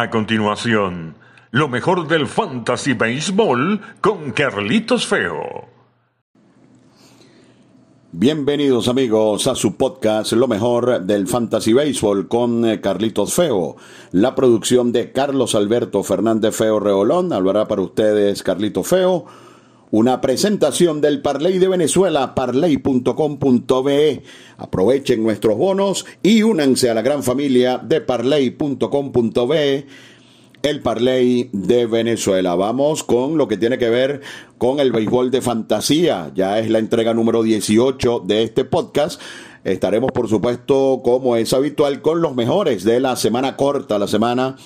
A continuación, lo mejor del Fantasy Baseball con Carlitos Feo. Bienvenidos amigos a su podcast Lo mejor del Fantasy Baseball con eh, Carlitos Feo. La producción de Carlos Alberto Fernández Feo Reolón. Hablará para ustedes Carlitos Feo. Una presentación del Parley de Venezuela, parley.com.be. Aprovechen nuestros bonos y únanse a la gran familia de parley.com.be el Parley de Venezuela. Vamos con lo que tiene que ver con el béisbol de fantasía. Ya es la entrega número 18 de este podcast. Estaremos, por supuesto, como es habitual, con los mejores de la semana corta, la semana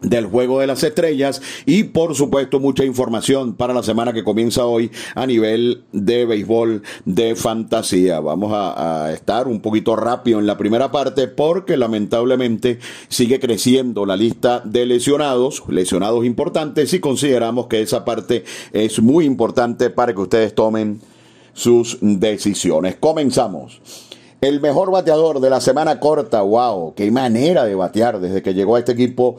del Juego de las Estrellas y por supuesto mucha información para la semana que comienza hoy a nivel de béisbol de fantasía. Vamos a, estar un poquito rápido en la primera parte porque lamentablemente sigue creciendo la lista de lesionados, lesionados importantes y consideramos que esa parte es muy importante para que ustedes tomen sus decisiones. Comenzamos. El mejor bateador de la semana corta, wow, qué manera de batear desde que llegó a este equipo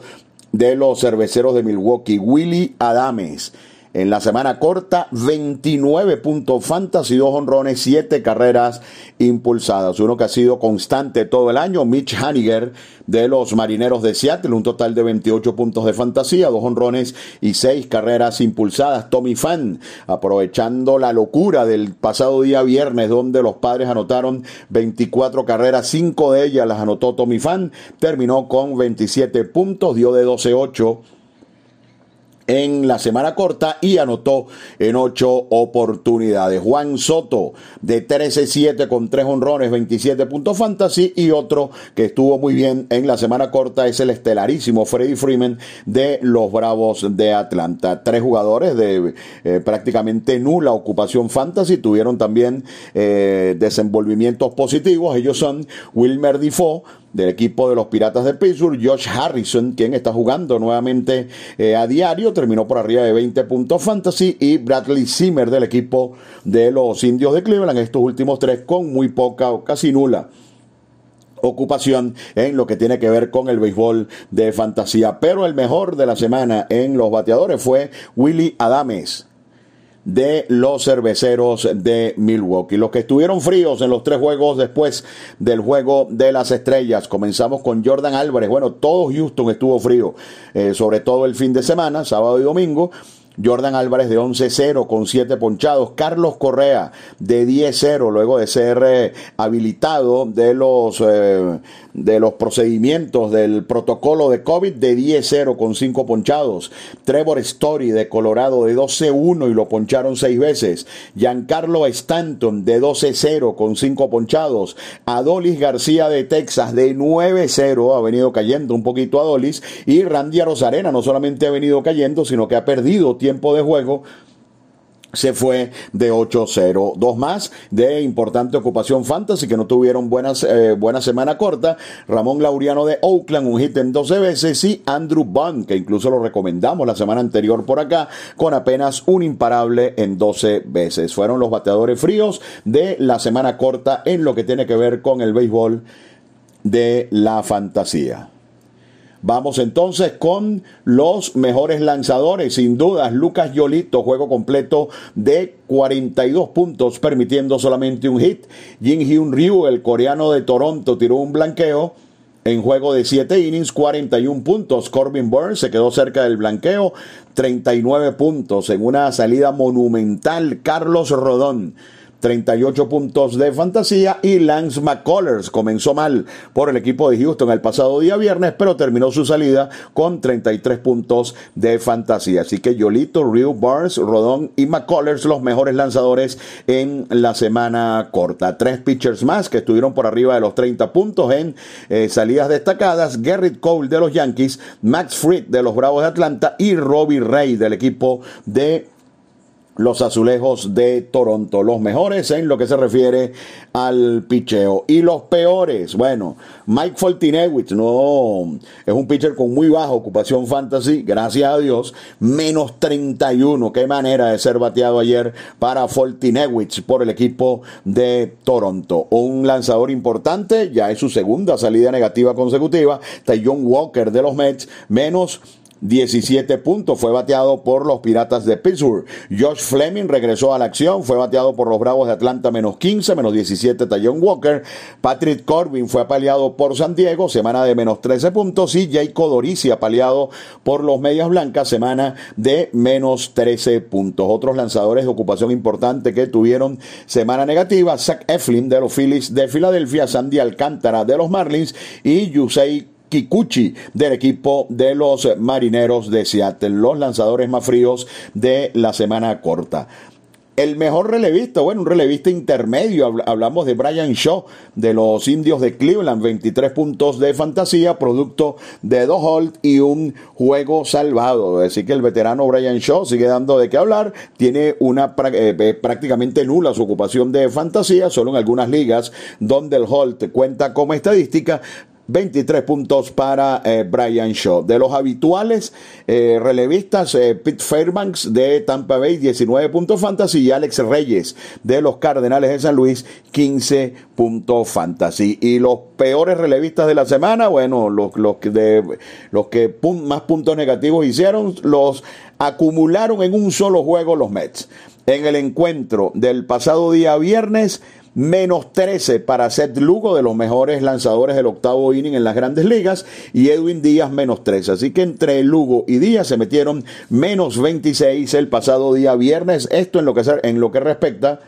de los cerveceros de Milwaukee, Willy Adames. En la semana corta, 29 puntos fantasy, dos honrones, 7 carreras impulsadas. Uno que ha sido constante todo el año, Mitch Haniger de los Marineros de Seattle, un total de 28 puntos de fantasía, dos honrones y 6 carreras impulsadas. Tommy Fan, aprovechando la locura del pasado día viernes, donde los padres anotaron 24 carreras, 5 de ellas las anotó Tommy Fan, terminó con 27 puntos, dio de 12-8 en la semana corta y anotó en ocho oportunidades. Juan Soto de 13-7 con tres honrones, 27 puntos fantasy y otro que estuvo muy bien en la semana corta es el estelarísimo Freddy Freeman de los Bravos de Atlanta. Tres jugadores de eh, prácticamente nula ocupación fantasy tuvieron también eh, desenvolvimientos positivos. Ellos son Wilmer Defoe del equipo de los Piratas de Pittsburgh, Josh Harrison, quien está jugando nuevamente eh, a diario, terminó por arriba de 20 puntos fantasy, y Bradley Zimmer del equipo de los Indios de Cleveland, estos últimos tres con muy poca o casi nula ocupación en lo que tiene que ver con el béisbol de fantasía. Pero el mejor de la semana en los bateadores fue Willy Adames de los cerveceros de Milwaukee. Los que estuvieron fríos en los tres juegos después del juego de las estrellas. Comenzamos con Jordan Álvarez. Bueno, todo Houston estuvo frío, eh, sobre todo el fin de semana, sábado y domingo. Jordan Álvarez de 11-0 con 7 ponchados. Carlos Correa de 10-0 luego de ser eh, habilitado de los, eh, de los procedimientos del protocolo de COVID de 10-0 con 5 ponchados. Trevor Story de Colorado de 12-1 y lo poncharon 6 veces. Giancarlo Stanton de 12-0 con 5 ponchados. Adolis García de Texas de 9-0 ha venido cayendo un poquito Adolis. Y Randy Rosarena no solamente ha venido cayendo, sino que ha perdido tiempo de juego se fue de 8-0. Dos más de importante ocupación fantasy que no tuvieron buenas, eh, buena semana corta. Ramón Laureano de Oakland, un hit en 12 veces. Y Andrew Bond, que incluso lo recomendamos la semana anterior por acá, con apenas un imparable en 12 veces. Fueron los bateadores fríos de la semana corta en lo que tiene que ver con el béisbol de la fantasía. Vamos entonces con los mejores lanzadores. Sin dudas, Lucas Yolito, juego completo de 42 puntos, permitiendo solamente un hit. Jin Hyun Ryu, el coreano de Toronto, tiró un blanqueo. En juego de 7 innings, 41 puntos. Corbin Burns se quedó cerca del blanqueo, 39 puntos. En una salida monumental, Carlos Rodón 38 puntos de fantasía y Lance McCullers comenzó mal por el equipo de Houston el pasado día viernes, pero terminó su salida con 33 puntos de fantasía. Así que Yolito, Ryu, Barnes, Rodón y McCullers los mejores lanzadores en la semana corta. Tres pitchers más que estuvieron por arriba de los 30 puntos en eh, salidas destacadas. Garrett Cole de los Yankees, Max Fried de los Bravos de Atlanta y Robbie Ray del equipo de los azulejos de Toronto. Los mejores en lo que se refiere al picheo. Y los peores, bueno, Mike Foltinewicz, no, es un pitcher con muy baja ocupación fantasy, gracias a Dios, menos 31. Qué manera de ser bateado ayer para Foltinewicz por el equipo de Toronto. Un lanzador importante, ya es su segunda salida negativa consecutiva. John Walker de los Mets, menos 17 puntos. Fue bateado por los Piratas de Pittsburgh. Josh Fleming regresó a la acción. Fue bateado por los Bravos de Atlanta menos 15, menos 17 Tayon Walker. Patrick Corbin fue apaleado por San Diego, semana de menos 13 puntos. Y Jay Codorici apaleado por los Medias Blancas, semana de menos 13 puntos. Otros lanzadores de ocupación importante que tuvieron semana negativa. Zach Eflin de los Phillies de Filadelfia, Sandy Alcántara de los Marlins y Yusei Kikuchi del equipo de los Marineros de Seattle, los lanzadores más fríos de la semana corta. El mejor relevista, bueno, un relevista intermedio, hablamos de Brian Shaw de los indios de Cleveland, 23 puntos de fantasía, producto de dos hold y un juego salvado. Así que el veterano Brian Shaw sigue dando de qué hablar, tiene una eh, eh, prácticamente nula su ocupación de fantasía, solo en algunas ligas donde el hold cuenta como estadística, 23 puntos para eh, Brian Shaw. De los habituales eh, relevistas, eh, Pete Fairbanks de Tampa Bay, 19 puntos fantasy, y Alex Reyes de los Cardenales de San Luis, 15 puntos fantasy. Y los peores relevistas de la semana, bueno, los, los, los que más puntos negativos hicieron, los acumularon en un solo juego los Mets. En el encuentro del pasado día viernes, menos 13 para Seth Lugo, de los mejores lanzadores del octavo inning en las grandes ligas, y Edwin Díaz menos 13. Así que entre Lugo y Díaz se metieron menos 26 el pasado día viernes. Esto en lo que, en lo que respecta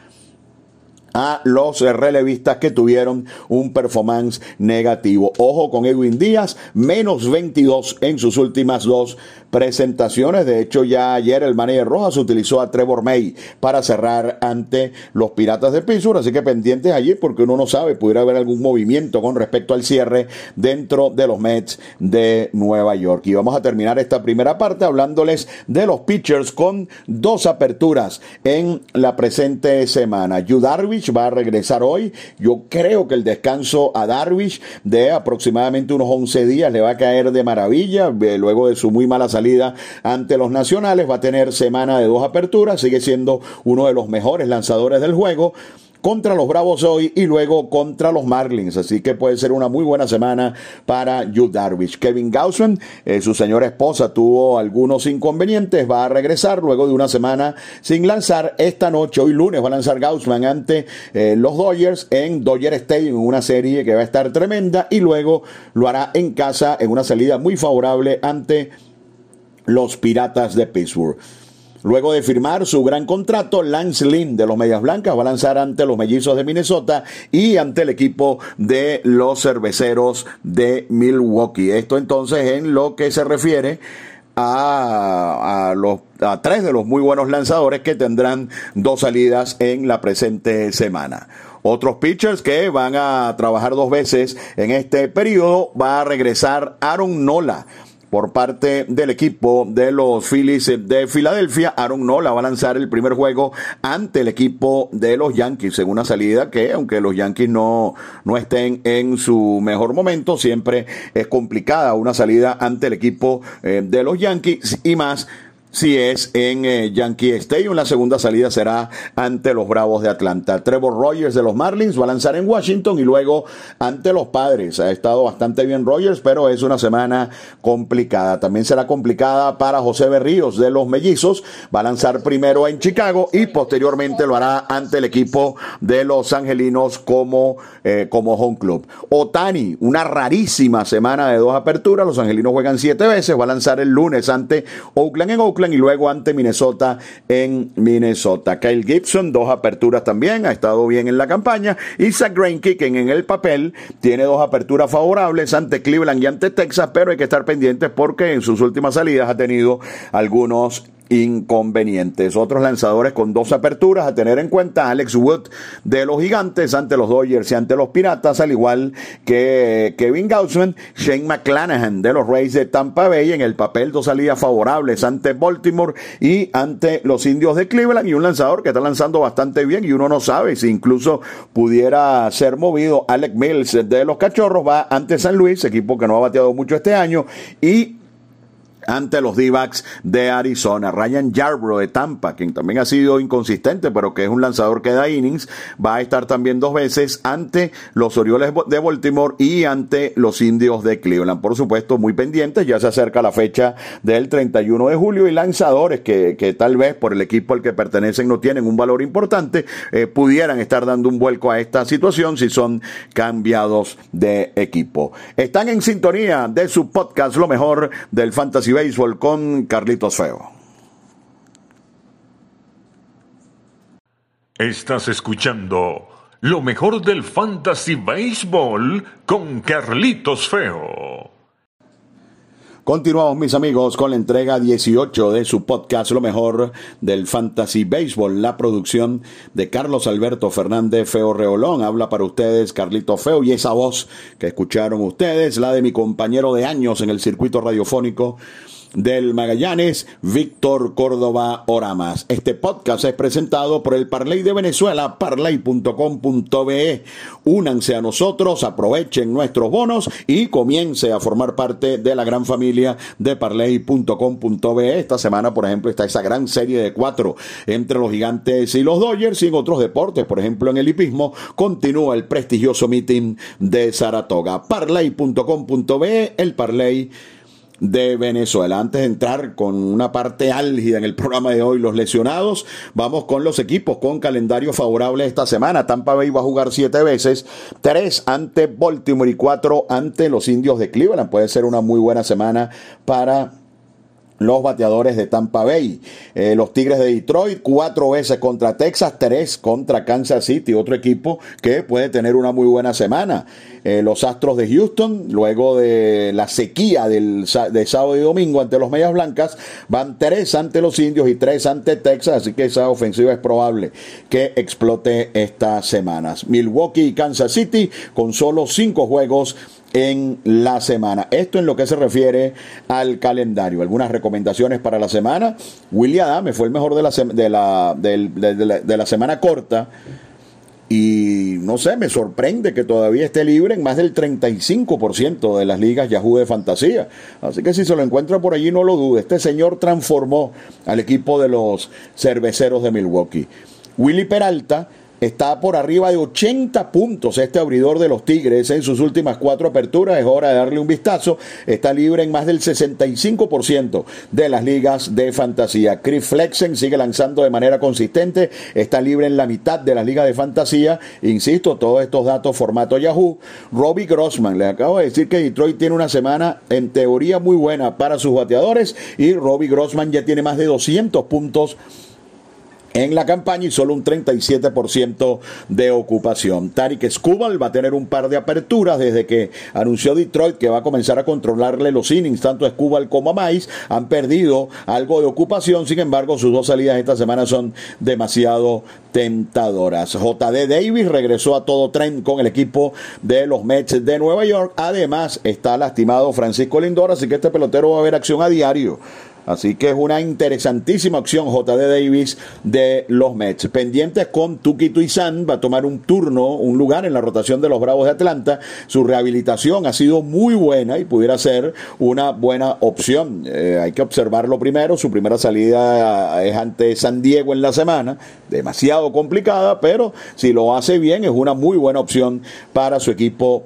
a los relevistas que tuvieron un performance negativo. Ojo con Edwin Díaz, menos 22 en sus últimas dos presentaciones. De hecho, ya ayer el manager Rojas utilizó a Trevor May para cerrar ante los Piratas de Pittsburgh. Así que pendientes allí porque uno no sabe, pudiera haber algún movimiento con respecto al cierre dentro de los Mets de Nueva York. Y vamos a terminar esta primera parte hablándoles de los pitchers con dos aperturas en la presente semana. Yu Darvish va a regresar hoy. Yo creo que el descanso a Darvish de aproximadamente unos 11 días le va a caer de maravilla eh, luego de su muy mala salida ante los nacionales. Va a tener semana de dos aperturas. Sigue siendo uno de los mejores lanzadores del juego contra los Bravos hoy y luego contra los Marlins. Así que puede ser una muy buena semana para Yu Darvish. Kevin Gausman, eh, su señora esposa, tuvo algunos inconvenientes. Va a regresar luego de una semana sin lanzar. Esta noche, hoy lunes, va a lanzar Gausman ante eh, los Dodgers en Dodger Stadium, una serie que va a estar tremenda. Y luego lo hará en casa en una salida muy favorable ante los Piratas de Pittsburgh. Luego de firmar su gran contrato, Lance Lynn de los Medias Blancas va a lanzar ante los Mellizos de Minnesota y ante el equipo de los Cerveceros de Milwaukee. Esto entonces en lo que se refiere a, los, a tres de los muy buenos lanzadores que tendrán dos salidas en la presente semana. Otros pitchers que van a trabajar dos veces en este periodo va a regresar Aaron Nola por parte del equipo de los Phillies de Filadelfia. Aaron Nola va a lanzar el primer juego ante el equipo de los Yankees en una salida que, aunque los Yankees no, no estén en su mejor momento, siempre es complicada una salida ante el equipo eh, de los Yankees y más si es en eh, Yankee Stadium. La segunda salida será ante los Bravos de Atlanta. Trevor Rogers de los Marlins va a lanzar en Washington y luego ante los Padres. Ha estado bastante bien Rogers, pero es una semana complicada. También será complicada para José Berríos de los Mellizos. Va a lanzar primero en Chicago y posteriormente lo hará ante el equipo de los Angelinos como, eh, como home club. Otani, una rarísima semana de dos aperturas. Los Angelinos juegan siete veces. Va a lanzar el lunes ante Oakland en Oakland y luego ante Minnesota en Minnesota. Kyle Gibson, dos aperturas también, ha estado bien en la campaña. Zach Greinke, que en el papel tiene dos aperturas favorables ante Cleveland y ante Texas, pero hay que estar pendientes porque en sus últimas salidas ha tenido algunos inconvenientes. Otros lanzadores con dos aperturas a tener en cuenta, Alex Wood de los Gigantes ante los Dodgers y ante los Piratas, al igual que Kevin Gaussman, Shane McClanahan de los Rays de Tampa Bay en el papel dos salidas favorables ante Baltimore y ante los Indios de Cleveland y un lanzador que está lanzando bastante bien y uno no sabe si incluso pudiera ser movido. Alec Mills de los Cachorros va ante San Luis, equipo que no ha bateado mucho este año y ante los d de Arizona. Ryan Yarbrough de Tampa, quien también ha sido inconsistente, pero que es un lanzador que da innings, va a estar también dos veces ante los Orioles de Baltimore y ante los Indios de Cleveland. Por supuesto, muy pendientes, ya se acerca la fecha del 31 de julio y lanzadores que, que tal vez por el equipo al que pertenecen no tienen un valor importante, eh, pudieran estar dando un vuelco a esta situación si son cambiados de equipo. Están en sintonía de su podcast, lo mejor del Fantasy Béisbol con Carlitos Feo. Estás escuchando lo mejor del Fantasy Béisbol con Carlitos Feo. Continuamos, mis amigos, con la entrega 18 de su podcast Lo mejor del Fantasy Baseball, la producción de Carlos Alberto Fernández Feo Reolón. Habla para ustedes Carlito Feo y esa voz que escucharon ustedes, la de mi compañero de años en el circuito radiofónico del Magallanes, Víctor Córdoba Oramas. Este podcast es presentado por el Parley de Venezuela, parley.com.be. Únanse a nosotros, aprovechen nuestros bonos y comience a formar parte de la gran familia de parley.com.be. Esta semana, por ejemplo, está esa gran serie de cuatro entre los gigantes y los Dodgers y en otros deportes, por ejemplo, en el hipismo, continúa el prestigioso meeting de Saratoga. Parley.com.be, el Parley de Venezuela. Antes de entrar con una parte álgida en el programa de hoy, los lesionados, vamos con los equipos con calendario favorable esta semana. Tampa Bay va a jugar siete veces, tres ante Baltimore y cuatro ante los indios de Cleveland. Puede ser una muy buena semana para los bateadores de Tampa Bay. Eh, los Tigres de Detroit, cuatro veces contra Texas, tres contra Kansas City, otro equipo que puede tener una muy buena semana. Eh, los Astros de Houston, luego de la sequía del, de sábado y domingo ante los Medias Blancas, van tres ante los Indios y tres ante Texas, así que esa ofensiva es probable que explote estas semanas. Milwaukee y Kansas City con solo cinco juegos en la semana. Esto en lo que se refiere al calendario. Algunas recomendaciones para la semana. William Adame fue el mejor de la, de la, de, la, semana corta. Y no sé, me sorprende que todavía esté libre en más del 35% de las ligas Yahoo de fantasía. Así que si se lo encuentra por allí, no lo dude. Este señor transformó al equipo de los cerveceros de Milwaukee. Willy Peralta está por arriba de 80 puntos este abridor de los Tigres en sus últimas cuatro aperturas. Es hora de darle un vistazo. Está libre en más del 65% de las ligas de fantasía. Chris Flexen sigue lanzando de manera consistente. Está libre en la mitad de las ligas de fantasía. Insisto, todos estos datos formato Yahoo. Robbie Grossman, le acabo de decir que Detroit tiene una semana en teoría muy buena para sus bateadores y Robbie Grossman ya tiene más de 200 puntos en la campaña y solo un 37% de ocupación. Tarik Skubal va a tener un par de aperturas desde que anunció Detroit que va a comenzar a controlarle los innings, tanto a Skubal como a Mais han perdido algo de ocupación, sin embargo sus dos salidas esta semana son demasiado tentadoras. JD Davis regresó a todo tren con el equipo de los Mets de Nueva York, además está lastimado Francisco Lindor, así que este pelotero va a ver acción a diario Así que es una interesantísima opción JD Davis de los Mets. Pendientes con Tuki Tuizan, va a tomar un turno, un lugar en la rotación de los Bravos de Atlanta. Su rehabilitación ha sido muy buena y pudiera ser una buena opción. Eh, hay que observarlo primero. Su primera salida es ante San Diego en la semana. Demasiado complicada, pero si lo hace bien es una muy buena opción para su equipo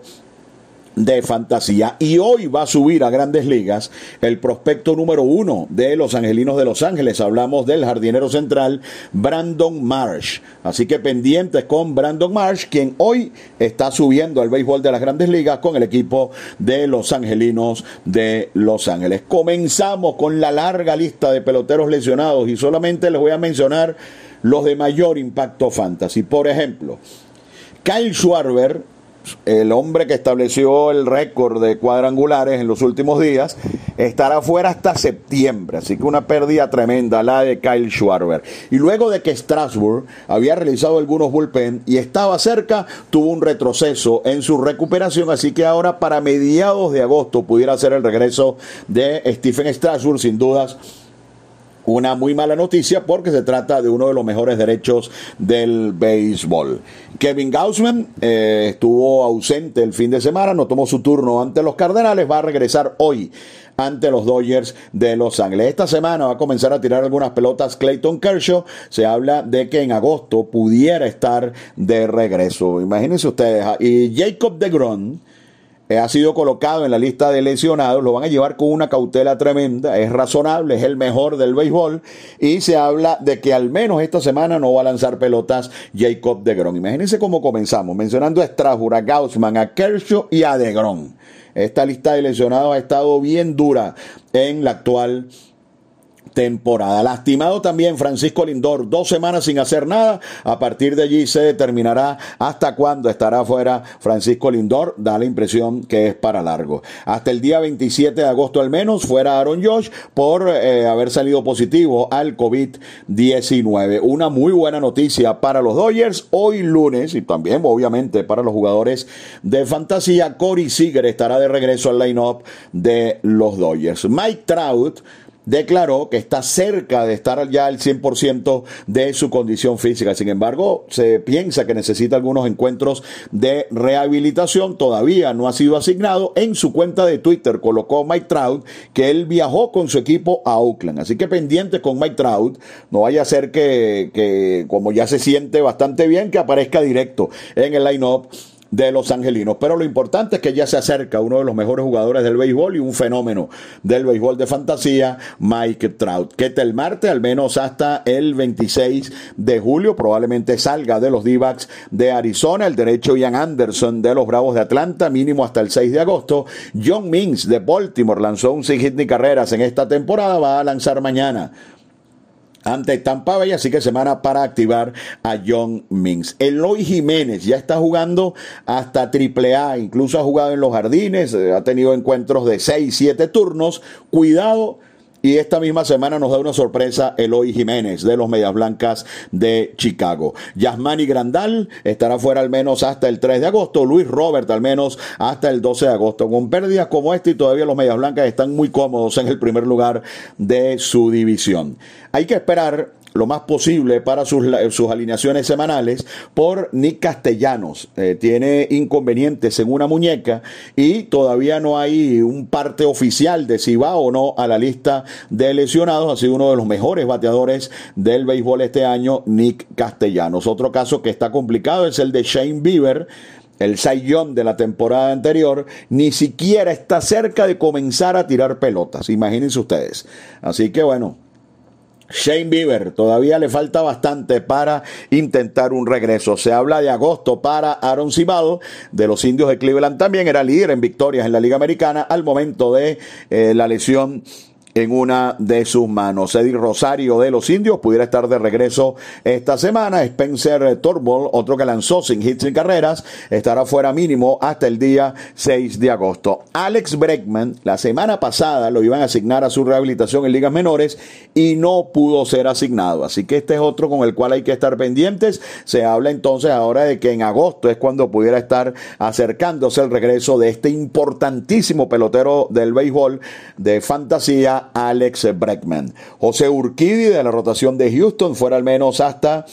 de fantasía. Y hoy va a subir a grandes ligas el prospecto número uno de los Angelinos de Los Ángeles. Hablamos del jardinero central Brandon Marsh. Así que pendientes con Brandon Marsh, quien hoy está subiendo al béisbol de las grandes ligas con el equipo de los Angelinos de Los Ángeles. Comenzamos con la larga lista de peloteros lesionados y solamente les voy a mencionar los de mayor impacto fantasy. Por ejemplo, Kyle Schwarber el hombre que estableció el récord de cuadrangulares en los últimos días, estará fuera hasta septiembre. Así que una pérdida tremenda la de Kyle Schwarber. Y luego de que Strasbourg había realizado algunos bullpen y estaba cerca, tuvo un retroceso en su recuperación. Así que ahora para mediados de agosto pudiera ser el regreso de Stephen Strasbourg, sin dudas una muy mala noticia porque se trata de uno de los mejores derechos del béisbol. Kevin Gaussman eh, estuvo ausente el fin de semana, no tomó su turno ante los Cardenales, va a regresar hoy ante los Dodgers de Los Ángeles. Esta semana va a comenzar a tirar algunas pelotas Clayton Kershaw. Se habla de que en agosto pudiera estar de regreso. Imagínense ustedes. Ah, y Jacob DeGrom eh, ha sido colocado en la lista de lesionados, lo van a llevar con una cautela tremenda, es razonable, es el mejor del béisbol y se habla de que al menos esta semana no va a lanzar pelotas Jacob DeGrom. Imagínense cómo comenzamos, mencionando a Strasbourg, a Gaussman, a Kershaw y a DeGrom. Esta lista de lesionados ha estado bien dura en la actual temporada. Lastimado también Francisco Lindor, dos semanas sin hacer nada. A partir de allí se determinará hasta cuándo estará fuera Francisco Lindor. Da la impresión que es para largo. Hasta el día 27 de agosto al menos fuera Aaron Josh por eh, haber salido positivo al COVID-19. Una muy buena noticia para los Dodgers hoy lunes y también obviamente para los jugadores de fantasía. Corey Seager estará de regreso al line-up de los Dodgers. Mike Trout declaró que está cerca de estar ya al 100% de su condición física. Sin embargo, se piensa que necesita algunos encuentros de rehabilitación. Todavía no ha sido asignado. En su cuenta de Twitter colocó Mike Trout que él viajó con su equipo a Oakland. Así que pendiente con Mike Trout. No vaya a ser que, que como ya se siente bastante bien, que aparezca directo en el line-up de los angelinos. Pero lo importante es que ya se acerca uno de los mejores jugadores del béisbol y un fenómeno del béisbol de fantasía, Mike Trout, que el martes, al menos hasta el 26 de julio, probablemente salga de los d de Arizona, el derecho Ian Anderson de los Bravos de Atlanta, mínimo hasta el 6 de agosto. John Mings de Baltimore lanzó un sin hit ni carreras en esta temporada, va a lanzar mañana ante Tampa Bay, así que semana para activar a John Mings. Eloy Jiménez ya está jugando hasta AAA, incluso ha jugado en los jardines, eh, ha tenido encuentros de 6, 7 turnos. Cuidado y esta misma semana nos da una sorpresa Eloy Jiménez de los Medias Blancas de Chicago. Yasmani Grandal estará fuera al menos hasta el 3 de agosto. Luis Robert al menos hasta el 12 de agosto. Con pérdidas como esta y todavía los Medias Blancas están muy cómodos en el primer lugar de su división. Hay que esperar lo más posible para sus, sus alineaciones semanales por Nick Castellanos. Eh, tiene inconvenientes en una muñeca y todavía no hay un parte oficial de si va o no a la lista de lesionados. Ha sido uno de los mejores bateadores del béisbol este año, Nick Castellanos. Otro caso que está complicado es el de Shane Bieber el Saiyón de la temporada anterior, ni siquiera está cerca de comenzar a tirar pelotas. Imagínense ustedes. Así que bueno, Shane Bieber todavía le falta bastante para intentar un regreso. Se habla de agosto para Aaron Cibado de los indios de Cleveland. También era líder en victorias en la Liga Americana al momento de eh, la lesión en una de sus manos. Eddie Rosario de los Indios pudiera estar de regreso esta semana. Spencer Turnbull, otro que lanzó sin hits ni carreras, estará fuera mínimo hasta el día 6 de agosto. Alex Breckman, la semana pasada lo iban a asignar a su rehabilitación en ligas menores y no pudo ser asignado. Así que este es otro con el cual hay que estar pendientes. Se habla entonces ahora de que en agosto es cuando pudiera estar acercándose el regreso de este importantísimo pelotero del béisbol de fantasía Alex Breckman. José Urquidi de la rotación de Houston fuera al menos hasta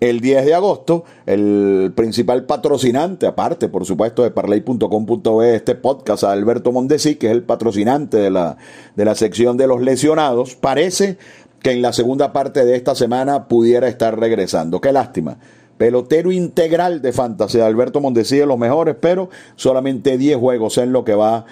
el 10 de agosto, el principal patrocinante, aparte por supuesto de parley.com.be, este podcast, Alberto Mondesi, que es el patrocinante de la, de la sección de los lesionados, parece que en la segunda parte de esta semana pudiera estar regresando. Qué lástima. Pelotero integral de fantasía, Alberto Mondesi de los mejores, pero solamente 10 juegos en lo que va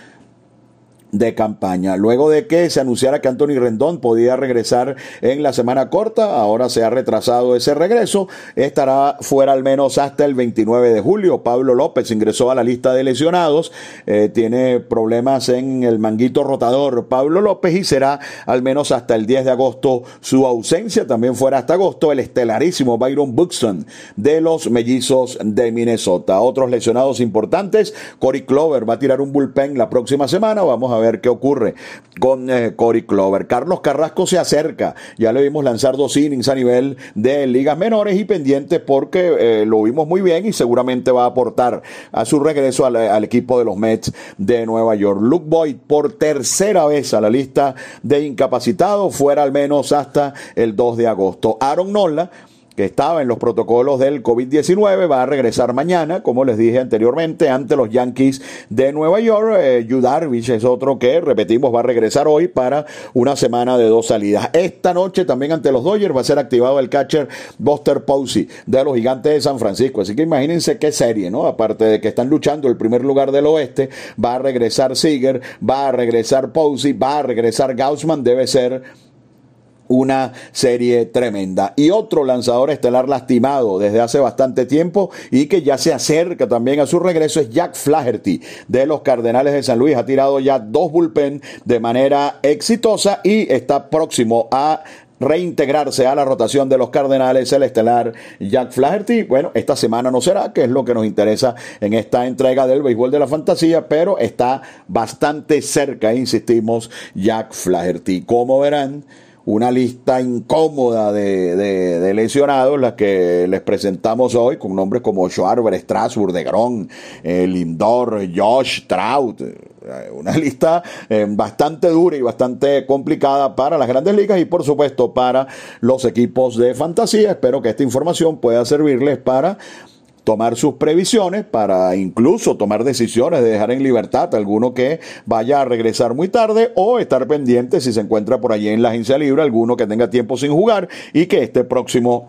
de campaña. Luego de que se anunciara que Anthony Rendón podía regresar en la semana corta, ahora se ha retrasado ese regreso, estará fuera al menos hasta el 29 de julio. Pablo López ingresó a la lista de lesionados, eh, tiene problemas en el manguito rotador Pablo López y será al menos hasta el 10 de agosto su ausencia. También fuera hasta agosto el estelarísimo Byron Buxton de los mellizos de Minnesota. Otros lesionados importantes, Cory Clover va a tirar un bullpen la próxima semana, vamos a ver ver qué ocurre con eh, Cory Clover. Carlos Carrasco se acerca, ya le vimos lanzar dos innings a nivel de ligas menores y pendiente porque eh, lo vimos muy bien y seguramente va a aportar a su regreso al, al equipo de los Mets de Nueva York. Luke Boyd por tercera vez a la lista de incapacitados, fuera al menos hasta el 2 de agosto. Aaron Nola que estaba en los protocolos del COVID-19, va a regresar mañana, como les dije anteriormente, ante los Yankees de Nueva York. Eh, Darvish es otro que, repetimos, va a regresar hoy para una semana de dos salidas. Esta noche también ante los Dodgers va a ser activado el catcher Buster Posey de los Gigantes de San Francisco. Así que imagínense qué serie, ¿no? Aparte de que están luchando el primer lugar del oeste, va a regresar Seager, va a regresar Posey, va a regresar Gaussman, debe ser una serie tremenda. Y otro lanzador estelar lastimado desde hace bastante tiempo y que ya se acerca también a su regreso es Jack Flaherty de los Cardenales de San Luis. Ha tirado ya dos bullpen de manera exitosa y está próximo a reintegrarse a la rotación de los Cardenales, el estelar Jack Flaherty. Bueno, esta semana no será, que es lo que nos interesa en esta entrega del béisbol de la fantasía, pero está bastante cerca, insistimos, Jack Flaherty. Como verán, una lista incómoda de, de, lesionados, la que les presentamos hoy, con nombres como Schwarber, Strasburg, De Gron, eh, Lindor, Josh, Trout. Eh, una lista eh, bastante dura y bastante complicada para las grandes ligas y por supuesto para los equipos de fantasía. Espero que esta información pueda servirles para tomar sus previsiones para incluso tomar decisiones de dejar en libertad a alguno que vaya a regresar muy tarde o estar pendiente si se encuentra por allí en la agencia libre alguno que tenga tiempo sin jugar y que esté próximo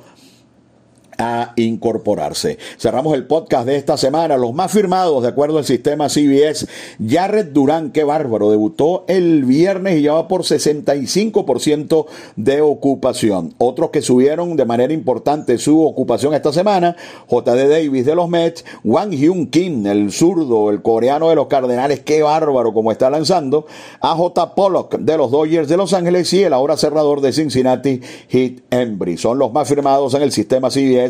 a incorporarse. Cerramos el podcast de esta semana. Los más firmados, de acuerdo al sistema CBS, Jared Durán, qué bárbaro, debutó el viernes y ya va por 65% de ocupación. Otros que subieron de manera importante su ocupación esta semana, JD Davis de los Mets, Wang Hyun Kim, el zurdo, el coreano de los Cardenales, qué bárbaro como está lanzando, AJ Pollock de los Dodgers de Los Ángeles y el ahora cerrador de Cincinnati, Heat Embry. Son los más firmados en el sistema CBS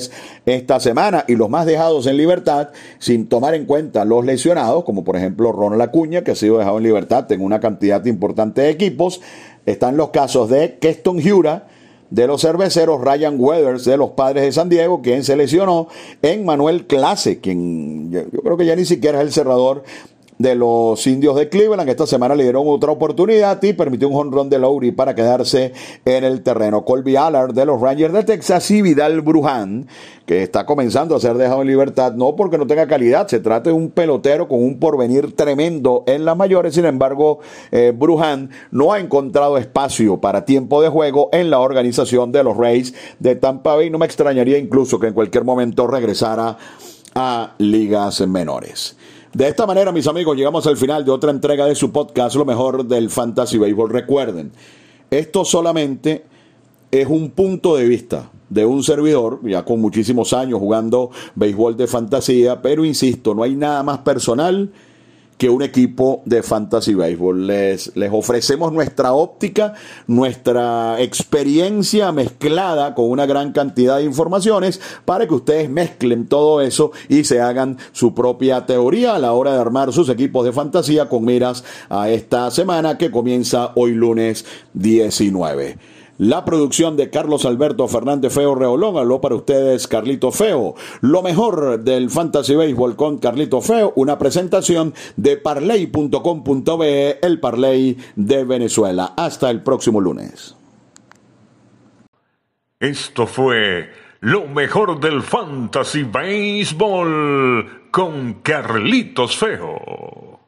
esta semana y los más dejados en libertad sin tomar en cuenta los lesionados, como por ejemplo Ronald Acuña, que ha sido dejado en libertad en una cantidad importante de equipos. Están los casos de Keston Jura, de los cerveceros Ryan Weathers de los Padres de San Diego, quien se lesionó en Manuel Clase, quien yo, creo que ya ni siquiera es el cerrador de los indios de Cleveland. Esta semana le dieron otra oportunidad y permitió un honrón de Lowry para quedarse en el terreno. Colby Allard de los Rangers de Texas y Vidal Bruján, que está comenzando a ser dejado en libertad, no porque no tenga calidad, se trata de un pelotero con un porvenir tremendo en las mayores. Sin embargo, eh, Bruján no ha encontrado espacio para tiempo de juego en la organización de los Rays de Tampa Bay. No me extrañaría incluso que en cualquier momento regresara a ligas menores. De esta manera, mis amigos, llegamos al final de otra entrega de su podcast, lo mejor del Fantasy Baseball. Recuerden, esto solamente es un punto de vista de un servidor, ya con muchísimos años jugando béisbol de fantasía, pero insisto, no hay nada más personal que un equipo de fantasy baseball. Les, les ofrecemos nuestra óptica, nuestra experiencia mezclada con una gran cantidad de informaciones para que ustedes mezclen todo eso y se hagan su propia teoría a la hora de armar sus equipos de fantasía con miras a esta semana que comienza hoy lunes 19. La producción de Carlos Alberto Fernández Feo Reolón. Habló para ustedes Carlito Feo. Lo mejor del Fantasy Baseball con Carlito Feo. Una presentación de parley.com.be, el Parley de Venezuela. Hasta el próximo lunes. Esto fue lo mejor del Fantasy Baseball con Carlitos Feo.